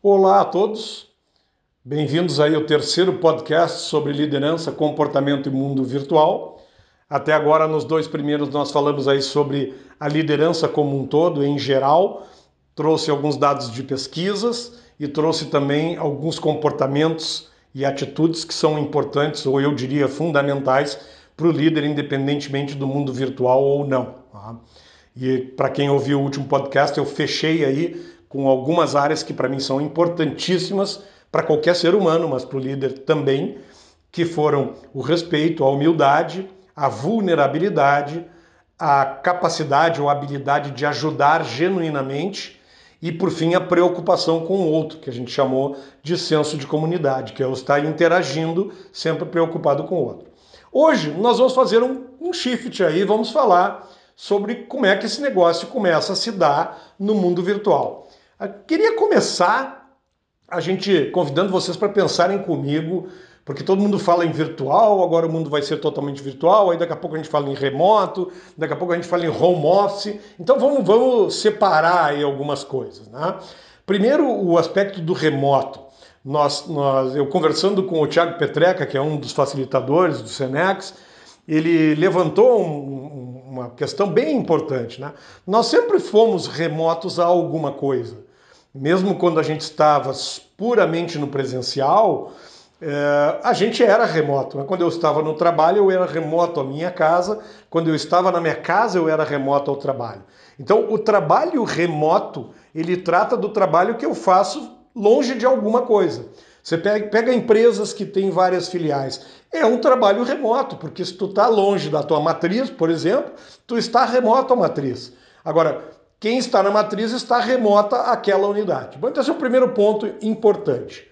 Olá a todos, bem-vindos aí ao terceiro podcast sobre liderança, comportamento e mundo virtual. Até agora, nos dois primeiros, nós falamos aí sobre a liderança como um todo, em geral, trouxe alguns dados de pesquisas e trouxe também alguns comportamentos e atitudes que são importantes, ou eu diria fundamentais, para o líder, independentemente do mundo virtual ou não. Tá? E para quem ouviu o último podcast, eu fechei aí com algumas áreas que para mim são importantíssimas para qualquer ser humano, mas para o líder também, que foram o respeito, a humildade, a vulnerabilidade, a capacidade ou habilidade de ajudar genuinamente e, por fim, a preocupação com o outro, que a gente chamou de senso de comunidade, que é o estar interagindo, sempre preocupado com o outro. Hoje nós vamos fazer um, um shift aí, vamos falar sobre como é que esse negócio começa a se dar no mundo virtual. Eu queria começar a gente convidando vocês para pensarem comigo, porque todo mundo fala em virtual, agora o mundo vai ser totalmente virtual, aí daqui a pouco a gente fala em remoto, daqui a pouco a gente fala em home office. Então vamos, vamos separar aí algumas coisas. Né? Primeiro, o aspecto do remoto. Nós, nós, eu conversando com o Tiago Petreca, que é um dos facilitadores do Senex, ele levantou um, uma questão bem importante. Né? Nós sempre fomos remotos a alguma coisa mesmo quando a gente estava puramente no presencial, é, a gente era remoto. Né? Quando eu estava no trabalho, eu era remoto à minha casa. Quando eu estava na minha casa, eu era remoto ao trabalho. Então, o trabalho remoto, ele trata do trabalho que eu faço longe de alguma coisa. Você pega, empresas que têm várias filiais. É um trabalho remoto, porque se tu está longe da tua matriz, por exemplo, tu está remoto à matriz. Agora, quem está na matriz está remota àquela unidade. Bom, então esse é o primeiro ponto importante.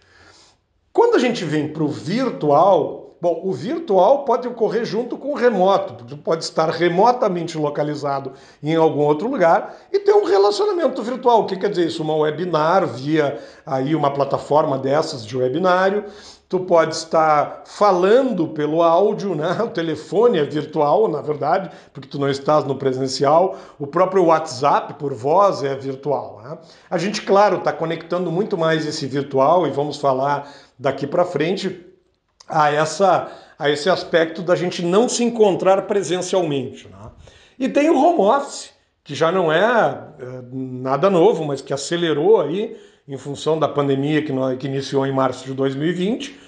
Quando a gente vem para o virtual, bom, o virtual pode ocorrer junto com o remoto, porque pode estar remotamente localizado em algum outro lugar e ter um relacionamento virtual. O que quer dizer isso? Uma webinar via aí uma plataforma dessas de webinário tu pode estar falando pelo áudio, né? O telefone é virtual, na verdade, porque tu não estás no presencial. O próprio WhatsApp por voz é virtual. Né? A gente, claro, está conectando muito mais esse virtual e vamos falar daqui para frente a essa a esse aspecto da gente não se encontrar presencialmente. Né? E tem o home office, que já não é, é nada novo, mas que acelerou aí em função da pandemia que, nós, que iniciou em março de 2020,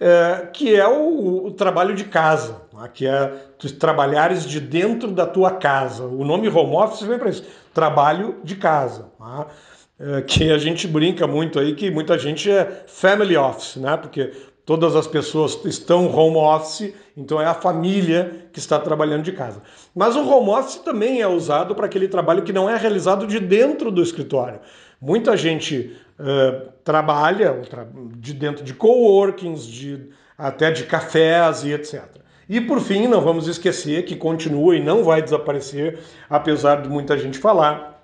é, que é o, o, trabalho de casa, né? que é tu trabalhares de dentro da tua casa. O nome home office vem para isso, trabalho de casa. Né? É, que a gente brinca muito aí, que muita gente é family office, né? porque todas as pessoas estão home office, então é a família que está trabalhando de casa. Mas o home office também é usado para aquele trabalho que não é realizado de dentro do escritório. Muita gente uh, trabalha de dentro de coworkings, de, até de cafés e etc. E por fim, não vamos esquecer que continua e não vai desaparecer, apesar de muita gente falar,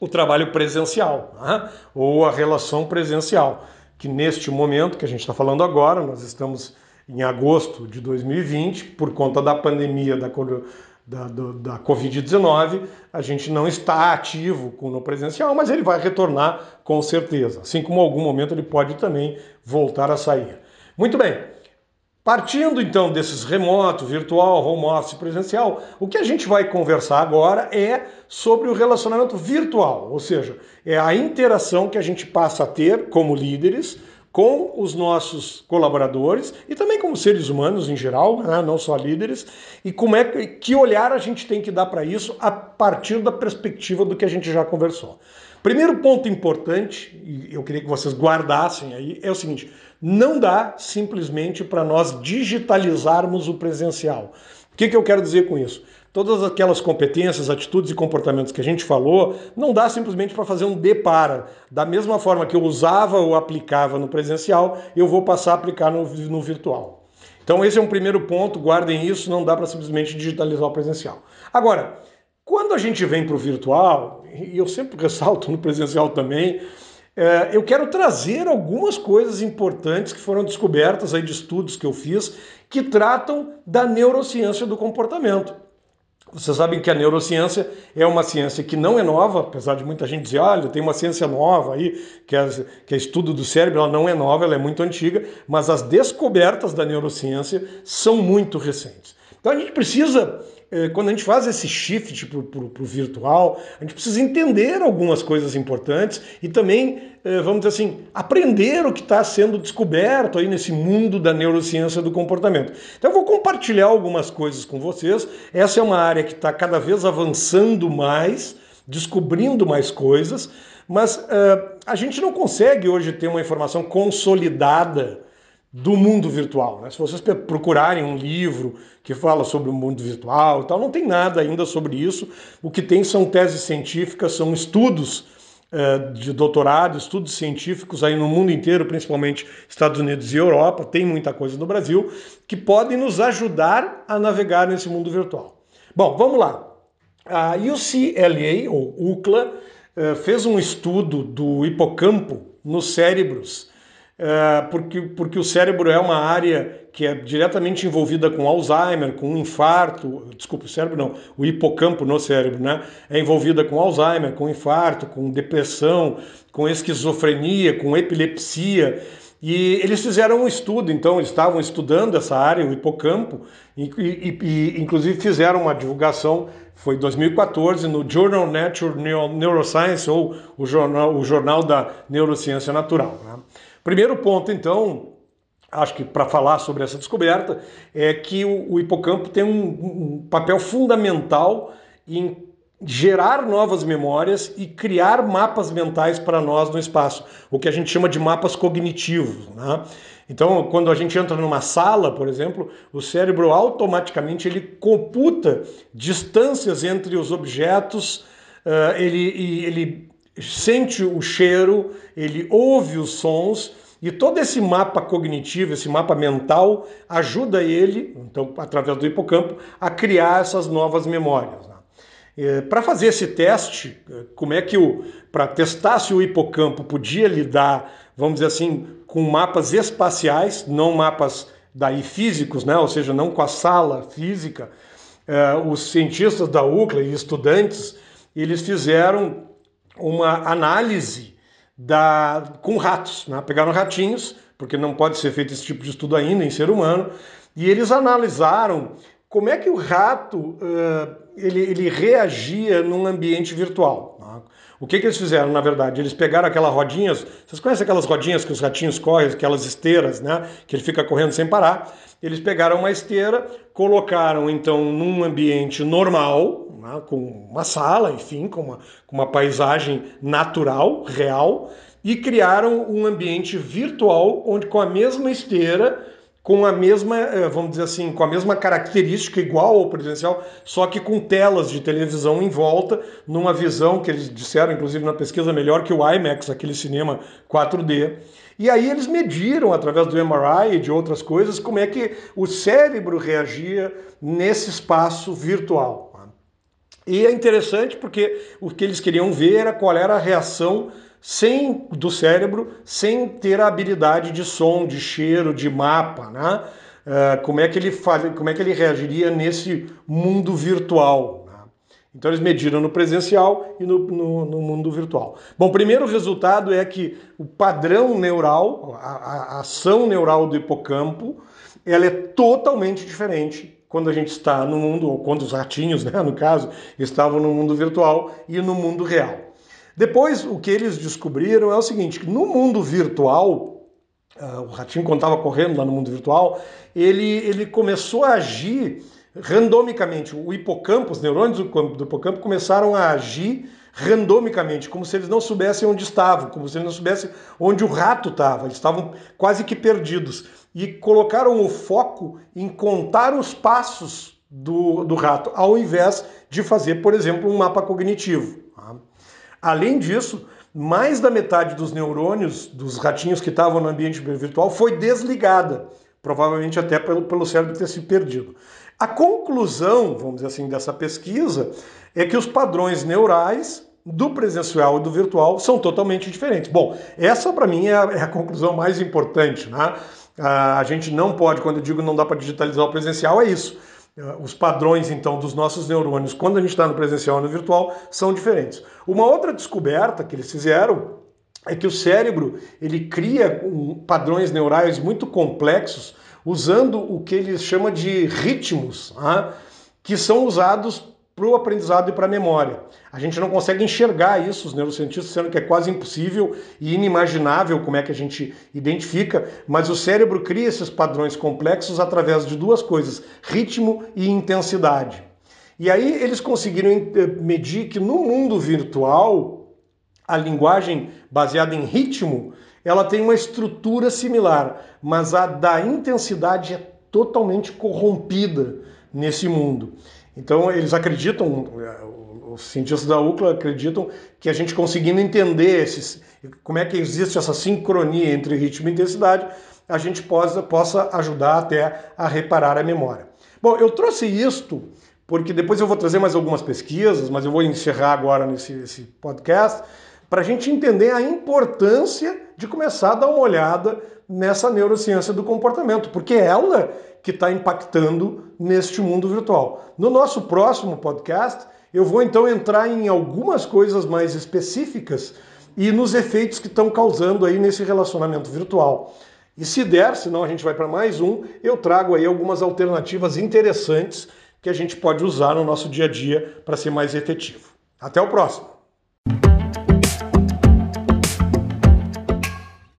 o trabalho presencial, né? ou a relação presencial, que neste momento que a gente está falando agora, nós estamos em agosto de 2020, por conta da pandemia da, da, da Covid-19, a gente não está ativo no presencial, mas ele vai retornar com certeza. Assim como em algum momento ele pode também voltar a sair. Muito bem. Partindo então desses remoto, virtual, home office, presencial, o que a gente vai conversar agora é sobre o relacionamento virtual, ou seja, é a interação que a gente passa a ter como líderes com os nossos colaboradores e também como seres humanos em geral, né? não só líderes, e como é que, que olhar a gente tem que dar para isso a partir da perspectiva do que a gente já conversou. Primeiro ponto importante, e eu queria que vocês guardassem aí, é o seguinte: não dá simplesmente para nós digitalizarmos o presencial. O que, que eu quero dizer com isso? Todas aquelas competências, atitudes e comportamentos que a gente falou, não dá simplesmente para fazer um de para. Da mesma forma que eu usava ou aplicava no presencial, eu vou passar a aplicar no, no virtual. Então, esse é um primeiro ponto, guardem isso, não dá para simplesmente digitalizar o presencial. Agora, quando a gente vem para o virtual, e eu sempre ressalto no presencial também, é, eu quero trazer algumas coisas importantes que foram descobertas aí de estudos que eu fiz que tratam da neurociência do comportamento. Vocês sabem que a neurociência é uma ciência que não é nova, apesar de muita gente dizer, olha, tem uma ciência nova aí, que é, que é estudo do cérebro, ela não é nova, ela é muito antiga, mas as descobertas da neurociência são muito recentes. Então a gente precisa é, quando a gente faz esse shift para o virtual, a gente precisa entender algumas coisas importantes e também, é, vamos dizer assim, aprender o que está sendo descoberto aí nesse mundo da neurociência do comportamento. Então eu vou compartilhar algumas coisas com vocês. Essa é uma área que está cada vez avançando mais, descobrindo mais coisas, mas uh, a gente não consegue hoje ter uma informação consolidada do mundo virtual. Né? Se vocês procurarem um livro que fala sobre o mundo virtual e tal, não tem nada ainda sobre isso. O que tem são teses científicas, são estudos uh, de doutorado, estudos científicos aí no mundo inteiro, principalmente Estados Unidos e Europa, tem muita coisa no Brasil, que podem nos ajudar a navegar nesse mundo virtual. Bom, vamos lá. A UCLA, ou UCLA, uh, fez um estudo do hipocampo nos cérebros porque, porque o cérebro é uma área que é diretamente envolvida com Alzheimer, com infarto, desculpa, o cérebro não, o hipocampo no cérebro, né? É envolvida com Alzheimer, com infarto, com depressão, com esquizofrenia, com epilepsia. E eles fizeram um estudo, então eles estavam estudando essa área, o hipocampo, e, e, e inclusive fizeram uma divulgação, foi em 2014, no Journal Nature Neuroscience, ou o jornal, o jornal da Neurociência Natural. Né? Primeiro ponto, então, acho que para falar sobre essa descoberta, é que o, o hipocampo tem um, um papel fundamental em gerar novas memórias e criar mapas mentais para nós no espaço, o que a gente chama de mapas cognitivos. Né? Então, quando a gente entra numa sala, por exemplo, o cérebro automaticamente ele computa distâncias entre os objetos, ele, ele sente o cheiro, ele ouve os sons e todo esse mapa cognitivo, esse mapa mental, ajuda ele, então através do hipocampo, a criar essas novas memórias. Né? É, para fazer esse teste, como é que o para testar se o hipocampo podia lidar, vamos dizer assim, com mapas espaciais, não mapas daí físicos, né? ou seja, não com a sala física, é, os cientistas da UCLA e estudantes, eles fizeram uma análise da, com ratos. Né? Pegaram ratinhos, porque não pode ser feito esse tipo de estudo ainda em ser humano, e eles analisaram como é que o rato uh, ele, ele reagia num ambiente virtual. Né? O que, que eles fizeram, na verdade? Eles pegaram aquelas rodinhas, vocês conhecem aquelas rodinhas que os ratinhos correm, aquelas esteiras, né? Que ele fica correndo sem parar. Eles pegaram uma esteira, colocaram então num ambiente normal, né, com uma sala, enfim, com uma, com uma paisagem natural, real, e criaram um ambiente virtual onde com a mesma esteira, com a mesma, eh, vamos dizer assim, com a mesma característica igual ao presencial, só que com telas de televisão em volta, numa visão que eles disseram, inclusive na pesquisa, melhor que o IMAX, aquele cinema 4D. E aí eles mediram, através do MRI e de outras coisas, como é que o cérebro reagia nesse espaço virtual. E é interessante porque o que eles queriam ver era qual era a reação sem do cérebro, sem ter a habilidade de som, de cheiro, de mapa, né? Uh, como, é que ele faz, como é que ele reagiria nesse mundo virtual. Né? Então eles mediram no presencial e no, no, no, mundo virtual. Bom, primeiro resultado é que o padrão neural, a, a ação neural do hipocampo, ela é totalmente diferente quando a gente está no mundo, ou quando os ratinhos, né, no caso, estavam no mundo virtual e no mundo real. Depois, o que eles descobriram é o seguinte: no mundo virtual, uh, o ratinho, quando estava correndo lá no mundo virtual, ele, ele começou a agir randomicamente. O hipocampo, os neurônios do hipocampo começaram a agir randomicamente, como se eles não soubessem onde estavam, como se eles não soubessem onde o rato estava. Eles estavam quase que perdidos e colocaram o foco em contar os passos do, do rato, ao invés de fazer, por exemplo, um mapa cognitivo. Tá? Além disso, mais da metade dos neurônios dos ratinhos que estavam no ambiente virtual foi desligada, provavelmente até pelo, pelo cérebro ter se perdido. A conclusão, vamos dizer assim, dessa pesquisa é que os padrões neurais do presencial e do virtual são totalmente diferentes. Bom, essa para mim é a, é a, conclusão mais importante, né? A gente não pode, quando eu digo não dá para digitalizar o presencial, é isso. os padrões, então, dos nossos neurônios quando a gente está no presencial e no virtual são diferentes. Uma outra descoberta que eles fizeram é que o cérebro ele cria padrões neurais muito complexos usando o que ele chama de ritmos, né, que são usados para o aprendizado e para a memória. A gente não consegue enxergar isso, os neurocientistas sendo que é quase impossível e inimaginável como é que a gente identifica, mas o cérebro cria esses padrões complexos através de duas coisas: ritmo e intensidade. E aí eles conseguiram eh, medir que no mundo virtual a linguagem baseada em ritmo ela tem uma estrutura similar, mas a da intensidade é totalmente corrompida nesse mundo. Então eles acreditam, os cientistas da UCLA acreditam que a gente conseguindo entender esses, como é que existe essa sincronia entre ritmo e intensidade, a gente possa, possa ajudar até a reparar a memória. Bom, eu trouxe isto porque depois eu vou trazer mais algumas pesquisas, mas eu vou encerrar agora nesse, podcast, para a gente entender a importância de começar a dar uma olhada nessa neurociência do comportamento, porque é ela que está impactando neste mundo virtual. No nosso próximo podcast, eu vou então entrar em algumas coisas mais específicas e nos efeitos que estão causando aí nesse relacionamento virtual. E se der, senão a gente vai para mais um, eu trago aí algumas alternativas interessantes que a gente pode usar no nosso dia a dia para ser mais efetivo. Até o próximo!